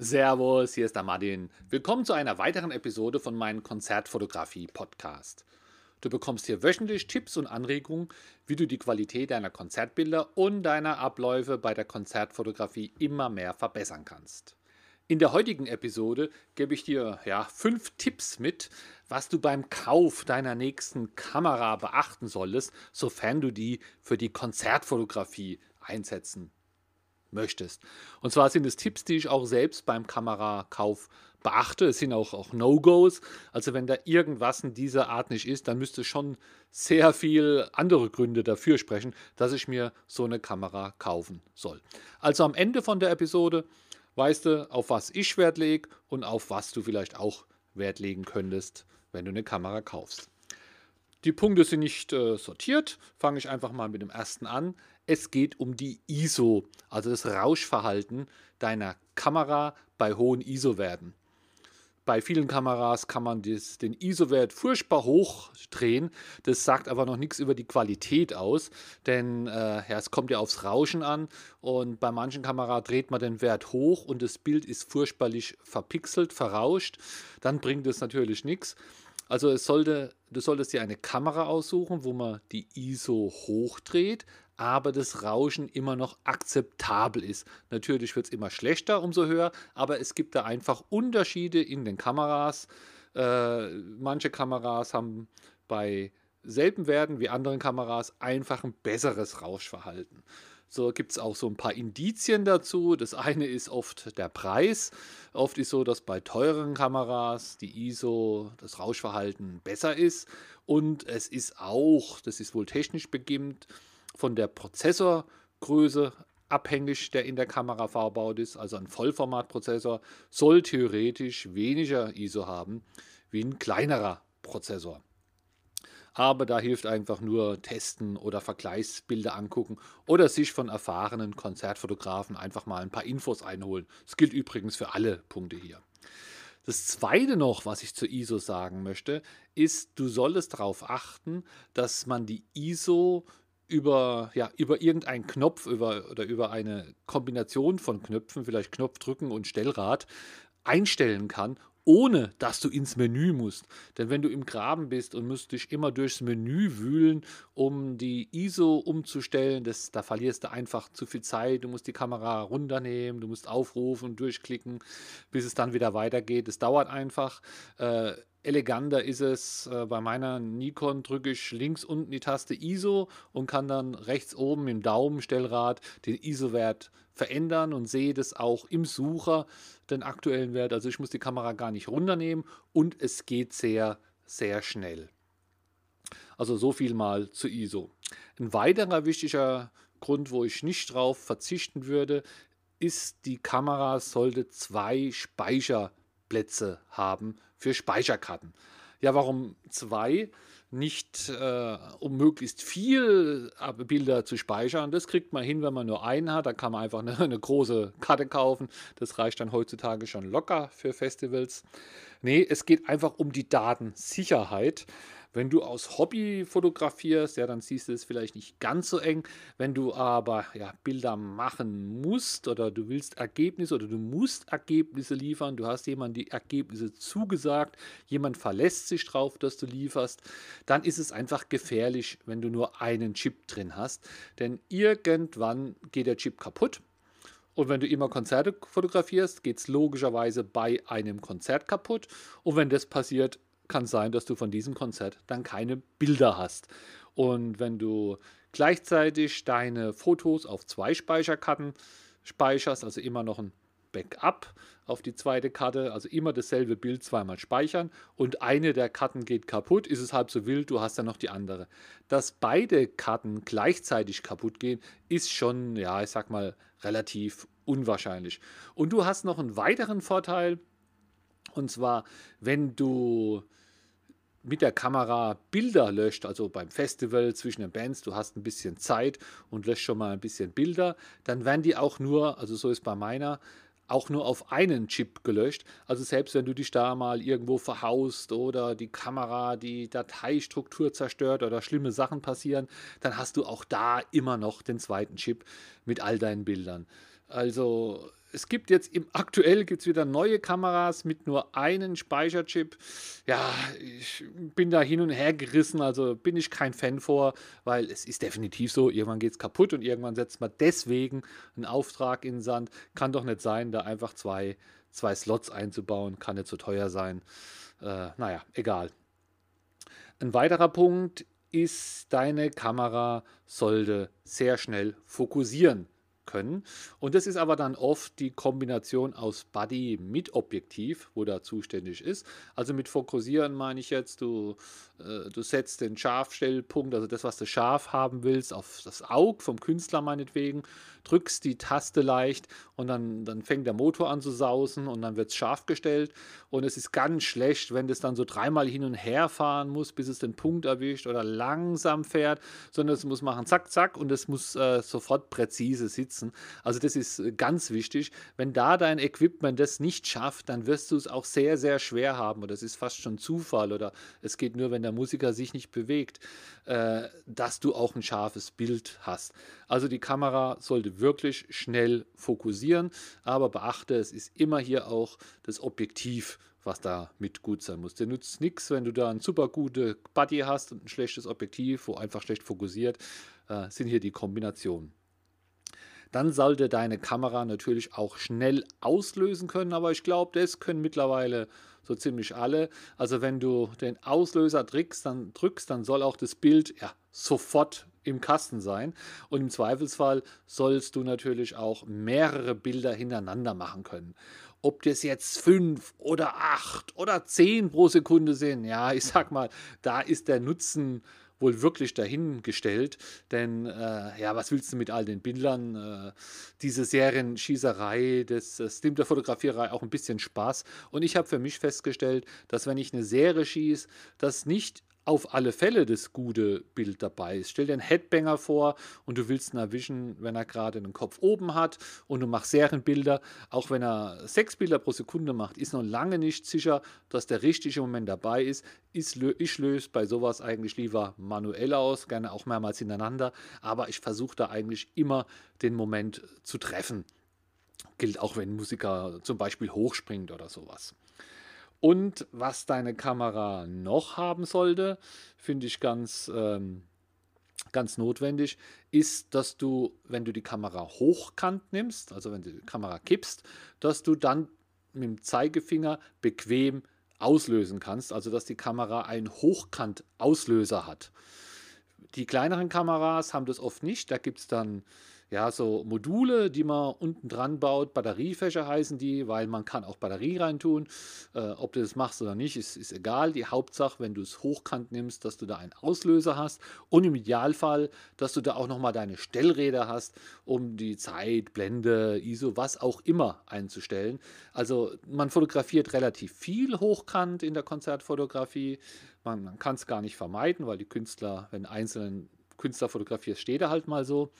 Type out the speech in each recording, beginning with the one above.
Servus, hier ist der Martin. Willkommen zu einer weiteren Episode von meinem Konzertfotografie-Podcast. Du bekommst hier wöchentlich Tipps und Anregungen, wie du die Qualität deiner Konzertbilder und deiner Abläufe bei der Konzertfotografie immer mehr verbessern kannst. In der heutigen Episode gebe ich dir ja, fünf Tipps mit, was du beim Kauf deiner nächsten Kamera beachten solltest, sofern du die für die Konzertfotografie einsetzen möchtest. Und zwar sind es Tipps, die ich auch selbst beim Kamerakauf beachte. Es sind auch, auch No-Gos. Also wenn da irgendwas in dieser Art nicht ist, dann müsste schon sehr viel andere Gründe dafür sprechen, dass ich mir so eine Kamera kaufen soll. Also am Ende von der Episode weißt du, auf was ich Wert lege und auf was du vielleicht auch Wert legen könntest, wenn du eine Kamera kaufst. Die Punkte sind nicht äh, sortiert. Fange ich einfach mal mit dem ersten an. Es geht um die ISO, also das Rauschverhalten deiner Kamera bei hohen ISO-Werten. Bei vielen Kameras kann man das, den ISO-Wert furchtbar hoch drehen. Das sagt aber noch nichts über die Qualität aus, denn äh, ja, es kommt ja aufs Rauschen an und bei manchen Kameras dreht man den Wert hoch und das Bild ist furchtbarlich verpixelt, verrauscht. Dann bringt es natürlich nichts. Also es sollte, du solltest dir eine Kamera aussuchen, wo man die ISO hochdreht, aber das Rauschen immer noch akzeptabel ist. Natürlich wird es immer schlechter, umso höher, aber es gibt da einfach Unterschiede in den Kameras. Äh, manche Kameras haben bei selben Werten wie anderen Kameras einfach ein besseres Rauschverhalten. So gibt es auch so ein paar Indizien dazu. Das eine ist oft der Preis. Oft ist so, dass bei teuren Kameras die ISO, das Rauschverhalten besser ist. Und es ist auch, das ist wohl technisch beginnt, von der Prozessorgröße abhängig, der in der Kamera verbaut ist. Also ein Vollformatprozessor soll theoretisch weniger ISO haben wie ein kleinerer Prozessor. Aber da hilft einfach nur testen oder Vergleichsbilder angucken oder sich von erfahrenen Konzertfotografen einfach mal ein paar Infos einholen. Das gilt übrigens für alle Punkte hier. Das zweite noch, was ich zur ISO sagen möchte, ist, du solltest darauf achten, dass man die ISO über, ja, über irgendeinen Knopf über, oder über eine Kombination von Knöpfen, vielleicht Knopfdrücken und Stellrad, einstellen kann, ohne dass du ins Menü musst. Denn wenn du im Graben bist und musst dich immer durchs Menü wühlen, um die ISO umzustellen, das, da verlierst du einfach zu viel Zeit. Du musst die Kamera runternehmen, du musst aufrufen durchklicken, bis es dann wieder weitergeht. Es dauert einfach. Äh, eleganter ist es, äh, bei meiner Nikon drücke ich links unten die Taste ISO und kann dann rechts oben im Daumenstellrad den ISO-Wert verändern und sehe das auch im Sucher, den aktuellen Wert. Also ich muss die Kamera gar nicht runternehmen und es geht sehr, sehr schnell. Also so viel mal zu ISO. Ein weiterer wichtiger Grund, wo ich nicht drauf verzichten würde, ist, die Kamera sollte zwei Speicherplätze haben für Speicherkarten. Ja, warum zwei? Nicht äh, um möglichst viel Bilder zu speichern. Das kriegt man hin, wenn man nur einen hat. Da kann man einfach eine, eine große Karte kaufen. Das reicht dann heutzutage schon locker für Festivals. Nee, es geht einfach um die Datensicherheit. Wenn du aus Hobby fotografierst, ja, dann siehst du es vielleicht nicht ganz so eng. Wenn du aber ja, Bilder machen musst oder du willst Ergebnisse oder du musst Ergebnisse liefern, du hast jemand die Ergebnisse zugesagt, jemand verlässt sich drauf, dass du lieferst, dann ist es einfach gefährlich, wenn du nur einen Chip drin hast. Denn irgendwann geht der Chip kaputt. Und wenn du immer Konzerte fotografierst, geht es logischerweise bei einem Konzert kaputt. Und wenn das passiert, kann sein, dass du von diesem Konzert dann keine Bilder hast. Und wenn du gleichzeitig deine Fotos auf zwei Speicherkarten speicherst, also immer noch ein Backup auf die zweite Karte, also immer dasselbe Bild zweimal speichern und eine der Karten geht kaputt, ist es halb so wild, du hast dann noch die andere. Dass beide Karten gleichzeitig kaputt gehen, ist schon, ja, ich sag mal, relativ unwahrscheinlich. Und du hast noch einen weiteren Vorteil, und zwar, wenn du mit der Kamera Bilder löscht, also beim Festival zwischen den Bands, du hast ein bisschen Zeit und löscht schon mal ein bisschen Bilder, dann werden die auch nur, also so ist bei meiner, auch nur auf einen Chip gelöscht. Also selbst wenn du dich da mal irgendwo verhaust oder die Kamera die Dateistruktur zerstört oder schlimme Sachen passieren, dann hast du auch da immer noch den zweiten Chip mit all deinen Bildern. Also es gibt jetzt im aktuell gibt's wieder neue Kameras mit nur einem Speicherchip. Ja, ich bin da hin und her gerissen, also bin ich kein Fan vor, weil es ist definitiv so, irgendwann geht es kaputt und irgendwann setzt man deswegen einen Auftrag in den Sand. Kann doch nicht sein, da einfach zwei, zwei Slots einzubauen, kann nicht so teuer sein. Äh, naja, egal. Ein weiterer Punkt ist, deine Kamera sollte sehr schnell fokussieren können. Und das ist aber dann oft die Kombination aus Body mit Objektiv, wo da zuständig ist. Also mit Fokussieren meine ich jetzt, du, äh, du setzt den Scharfstellpunkt, also das, was du scharf haben willst, auf das Auge vom Künstler meinetwegen, drückst die Taste leicht und dann, dann fängt der Motor an zu sausen und dann wird es scharf gestellt. Und es ist ganz schlecht, wenn das dann so dreimal hin und her fahren muss, bis es den Punkt erwischt oder langsam fährt, sondern es muss machen zack, zack und es muss äh, sofort präzise sitzen sitzen. Also das ist äh, ganz wichtig. Wenn da dein Equipment das nicht schafft, dann wirst du es auch sehr, sehr schwer haben. Oder es ist fast schon Zufall oder es geht nur, wenn der Musiker sich nicht bewegt, äh, dass du auch ein scharfes Bild hast. Also die Kamera sollte wirklich schnell fokussieren, aber beachte, es ist immer hier auch das Objektiv was da mit gut sein muss. Der nutzt nichts, wenn du da ein super gute Buddy hast und ein schlechtes Objektiv, wo einfach schlecht fokussiert, äh, sind hier die Kombinationen. Dann sollte deine Kamera natürlich auch schnell auslösen können, aber ich glaube, das können mittlerweile so ziemlich alle. Also wenn du den Auslöser drückst, dann drückst, dann soll auch das Bild ja, sofort im Kasten sein. Und im Zweifelsfall sollst du natürlich auch mehrere Bilder hintereinander machen können. Ob das jetzt fünf oder acht oder zehn pro Sekunde sind, ja, ich sag mal, da ist der Nutzen wohl wirklich dahingestellt. Denn äh, ja, was willst du mit all den Bildern? Äh, diese Serienschießerei, das, das nimmt der Fotografierei auch ein bisschen Spaß. Und ich habe für mich festgestellt, dass wenn ich eine Serie schieße, das nicht auf alle Fälle das gute Bild dabei ist. Stell dir einen Headbanger vor und du willst ihn erwischen, wenn er gerade einen Kopf oben hat und du machst Serienbilder. Auch wenn er sechs Bilder pro Sekunde macht, ist noch lange nicht sicher, dass der richtige Moment dabei ist. Ich löse bei sowas eigentlich lieber manuell aus, gerne auch mehrmals hintereinander, aber ich versuche da eigentlich immer den Moment zu treffen. Gilt auch, wenn ein Musiker zum Beispiel hochspringt oder sowas. Und was deine Kamera noch haben sollte, finde ich ganz, ähm, ganz notwendig, ist, dass du, wenn du die Kamera hochkant nimmst, also wenn du die Kamera kippst, dass du dann mit dem Zeigefinger bequem auslösen kannst, also dass die Kamera einen Hochkant-Auslöser hat. Die kleineren Kameras haben das oft nicht, da gibt es dann ja, so Module, die man unten dran baut. Batteriefächer heißen die, weil man kann auch Batterie reintun. Äh, ob du das machst oder nicht, ist, ist egal. Die Hauptsache, wenn du es hochkant nimmst, dass du da einen Auslöser hast und im Idealfall, dass du da auch nochmal deine Stellräder hast, um die Zeit, Blende, ISO, was auch immer einzustellen. Also man fotografiert relativ viel hochkant in der Konzertfotografie. Man, man kann es gar nicht vermeiden, weil die Künstler, wenn einzelnen Künstler fotografierst, steht er halt mal so.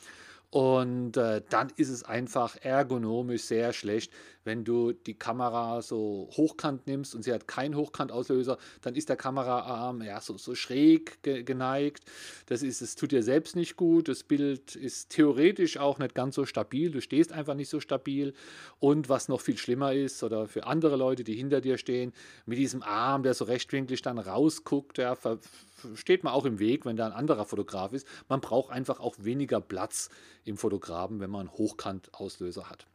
Und äh, dann ist es einfach ergonomisch sehr schlecht, wenn du die Kamera so hochkant nimmst und sie hat keinen Hochkantauslöser, dann ist der Kameraarm ja, so, so schräg ge geneigt. Das, ist, das tut dir selbst nicht gut. Das Bild ist theoretisch auch nicht ganz so stabil. Du stehst einfach nicht so stabil. Und was noch viel schlimmer ist, oder für andere Leute, die hinter dir stehen, mit diesem Arm, der so rechtwinklig dann rausguckt, ja, steht man auch im Weg, wenn da ein anderer Fotograf ist. Man braucht einfach auch weniger Platz im Fotografen, wenn man einen Hochkant-Auslöser hat.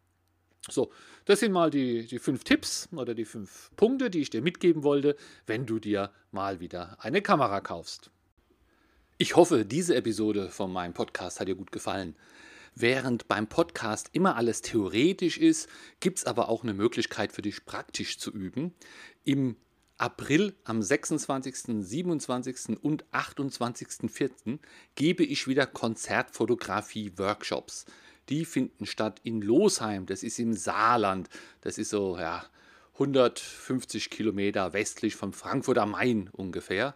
So, das sind mal die, die fünf Tipps oder die fünf Punkte, die ich dir mitgeben wollte, wenn du dir mal wieder eine Kamera kaufst. Ich hoffe, diese Episode von meinem Podcast hat dir gut gefallen. Während beim Podcast immer alles theoretisch ist, gibt es aber auch eine Möglichkeit für dich praktisch zu üben. Im April am 26., 27. und 28.04. gebe ich wieder Konzertfotografie-Workshops. Die finden statt in Losheim, das ist im Saarland. Das ist so ja, 150 Kilometer westlich von Frankfurt am Main ungefähr.